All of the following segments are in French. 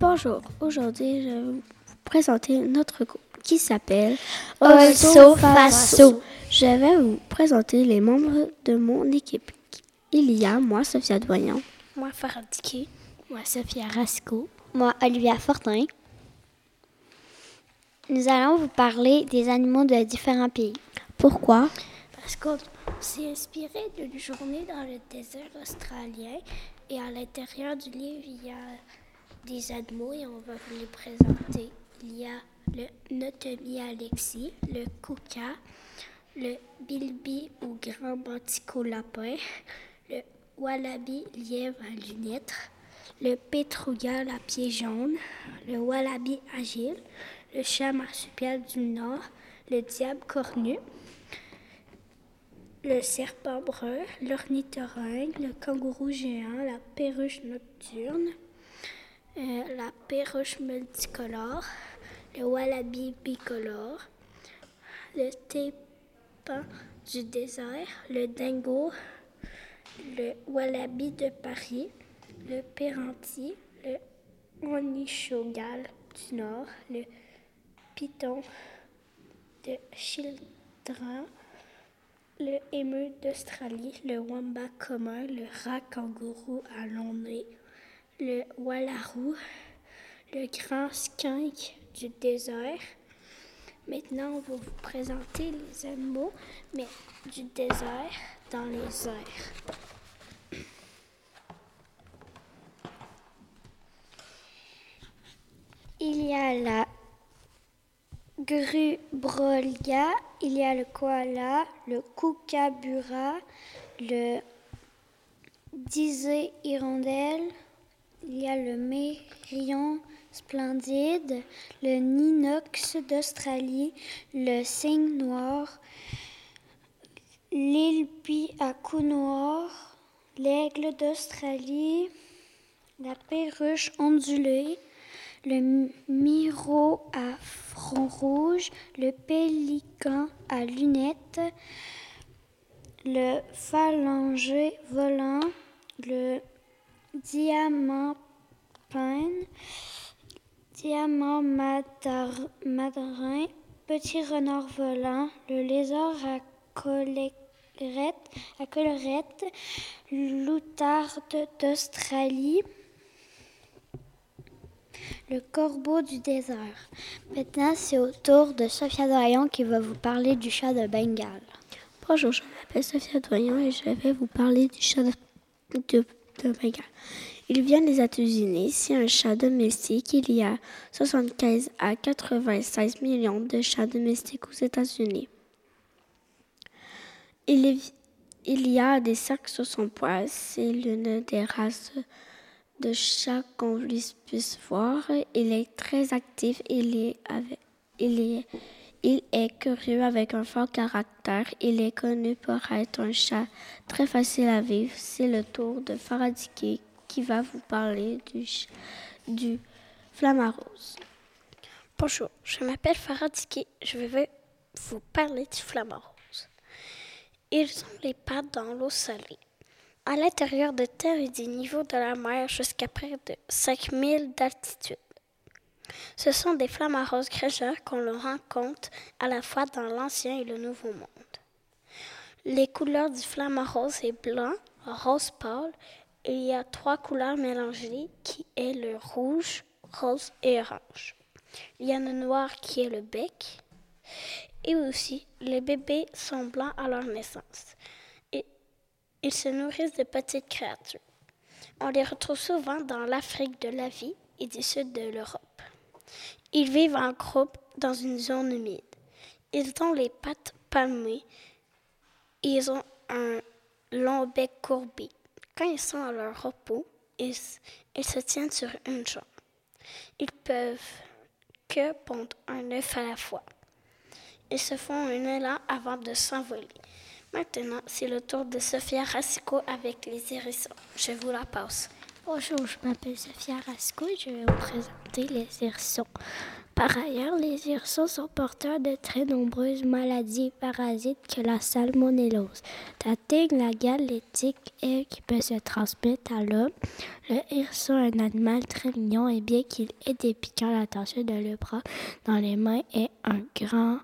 Bonjour, aujourd'hui je vais vous présenter notre groupe qui s'appelle Also Faso. Je vais vous présenter les membres de mon équipe. Il y a moi, Sophia Doyon. Moi, Faradiki. Moi, Sophia Rasco. Moi, Olivia Fortin. Nous allons vous parler des animaux de différents pays. Pourquoi? Parce qu'on s'est inspiré d'une journée dans le désert australien et à l'intérieur du livre, il y a des animaux et on va vous les présenter. Il y a le Notomie Alexis, le Kuka, le Bilby ou grand mantico lapin, le Wallaby lièvre à lunettes, le Petrouga à pied jaune, le Wallaby agile, le chat marsupial du Nord, le diable cornu, le serpent brun, l'ornithorynque, le kangourou géant, la perruche nocturne, la perruche multicolore, le wallaby bicolore, le tépin du désert, le dingo, le wallaby de Paris, le péranti, le onichogal du Nord, le python de Children, le émeu d'Australie, le wamba commun, le rat kangourou à long le wallaroo, le grand skunk du désert. Maintenant, on va vous présenter les animaux, mais du désert dans les airs. Il y a la grubrolia, il y a le koala, le kookaburra, le disé hirondelle, il y a le mérion splendide, le ninox d'Australie, le cygne noir, l'ilpi à cou noir, l'aigle d'Australie, la perruche ondulée, le miro à front rouge, le pélican à lunettes, le phalangé volant, le diamant pine, diamant madarin, petit renard volant, le lézard à collerette, à l'outarde d'Australie, le corbeau du désert. Maintenant, c'est au tour de Sophia Doyon qui va vous parler du chat de Bengale. Bonjour, je m'appelle Sophia Doyon et je vais vous parler du chat de, de, Il vient des États-Unis. C'est un chat domestique. Il y a 75 à 96 millions de chats domestiques aux États-Unis. Il, y a des cercles sur son poil. C'est l'une des races de chats qu'on puisse voir. Il est très actif. Il est, il est curieux avec un fort caractère. Il est connu pour être un chat très facile à vivre. C'est le tour de Faradiki qui va vous parler du, du flamarose. Bonjour, je m'appelle Faradiki. Je vais vous parler du flamant rose. Ils ont les pattes dans l'eau salée. À l'intérieur de terre et du niveau de la mer jusqu'à près de 5000 d'altitude. Ce sont des flamants roses grégeurs qu'on rencontre à la fois dans l'Ancien et le Nouveau Monde. Les couleurs du flamant rose est blanc, rose pâle. Il y a trois couleurs mélangées qui est le rouge, rose et orange. Il y a le noir qui est le bec. Et aussi, les bébés sont blancs à leur naissance. Et ils se nourrissent de petites créatures. On les retrouve souvent dans l'Afrique de l'Asie et du sud de l'Europe. Ils vivent en groupe dans une zone humide. Ils ont les pattes palmées ils ont un long bec courbé. Quand ils sont à leur repos, ils, se tiennent sur une jambe. Ils peuvent que pondre un œuf à la fois. Ils se font un élan avant de s'envoler. Maintenant, c'est le tour de Sophia Rassico avec les hérissons. Je vous la passe. Bonjour, je m'appelle Sophia Rasco et je vais vous présenter les hérissons. Par ailleurs, les hérissons sont porteurs de très nombreuses maladies parasites que la salmonellose, la la gale, et qui peuvent se transmettre à l'homme. Le hérisson est un animal très mignon et bien qu'il ait des piquants, l'attention de le prendre dans les mains est un grand...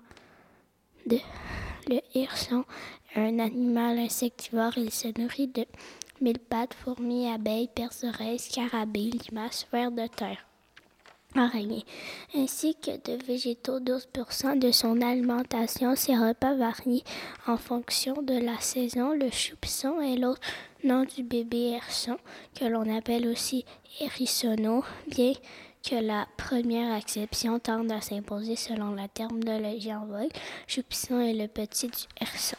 Le hérisson est un animal insectivore. Il se nourrit de mille pattes, fourmis, abeilles, perce-oreilles, scarabées, limaces, vers de terre araignées, ainsi que de végétaux. 12% de son alimentation, ses repas varient en fonction de la saison. Le chou-pisson est l'autre nom du bébé hérisson, que l'on appelle aussi hérissonneau, bien que la première acception tende à s'imposer selon la terme de en vogue. Choupisson est le petit du hérisson.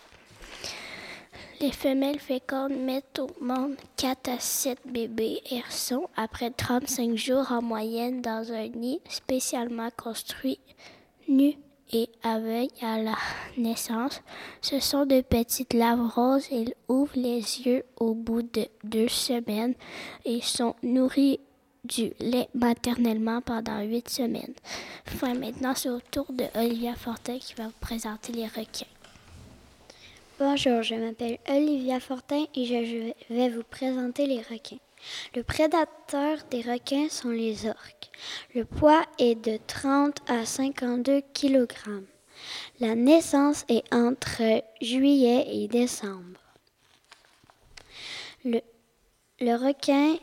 Les femelles fécondes mettent au monde 4 à 7 bébés hérissons après 35 jours en moyenne dans un nid spécialement construit, nu et aveugle à la naissance. Ce sont de petites laves roses. Ils ouvrent les yeux au bout de deux semaines et sont nourris du lait maternellement pendant huit semaines. Enfin, maintenant, c'est au tour de Olivia Fortin qui va vous présenter les requins. Bonjour, je m'appelle Olivia Fortin et je vais vous présenter les requins. Le prédateur des requins sont les orques. Le poids est de 30 à 52 kg. La naissance est entre juillet et décembre. Le, le requin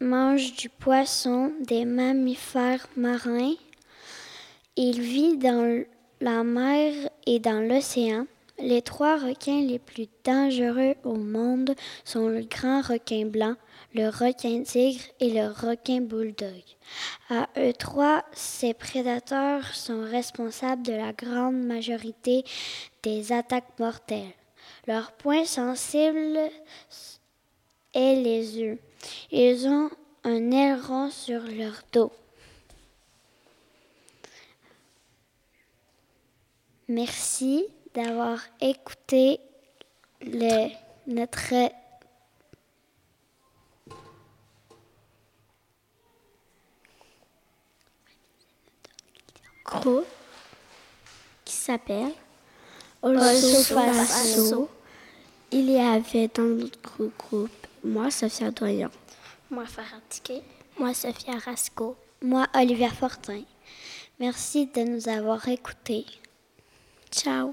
mange du poisson, des mammifères marins. Il vit dans la mer et dans l'océan. Les trois requins les plus dangereux au monde sont le grand requin blanc, le requin tigre et le requin bulldog. À eux trois, ces prédateurs sont responsables de la grande majorité des attaques mortelles. Leur point sensible est les yeux. Ils ont un aileron sur leur dos. Merci d'avoir écouté le, notre groupe qui s'appelle Also Il y avait dans notre groupe moi, Sophia Doyon. Moi, Farah Moi, Sophia Rasco. Moi, Olivia Fortin. Merci de nous avoir écoutés. Ciao.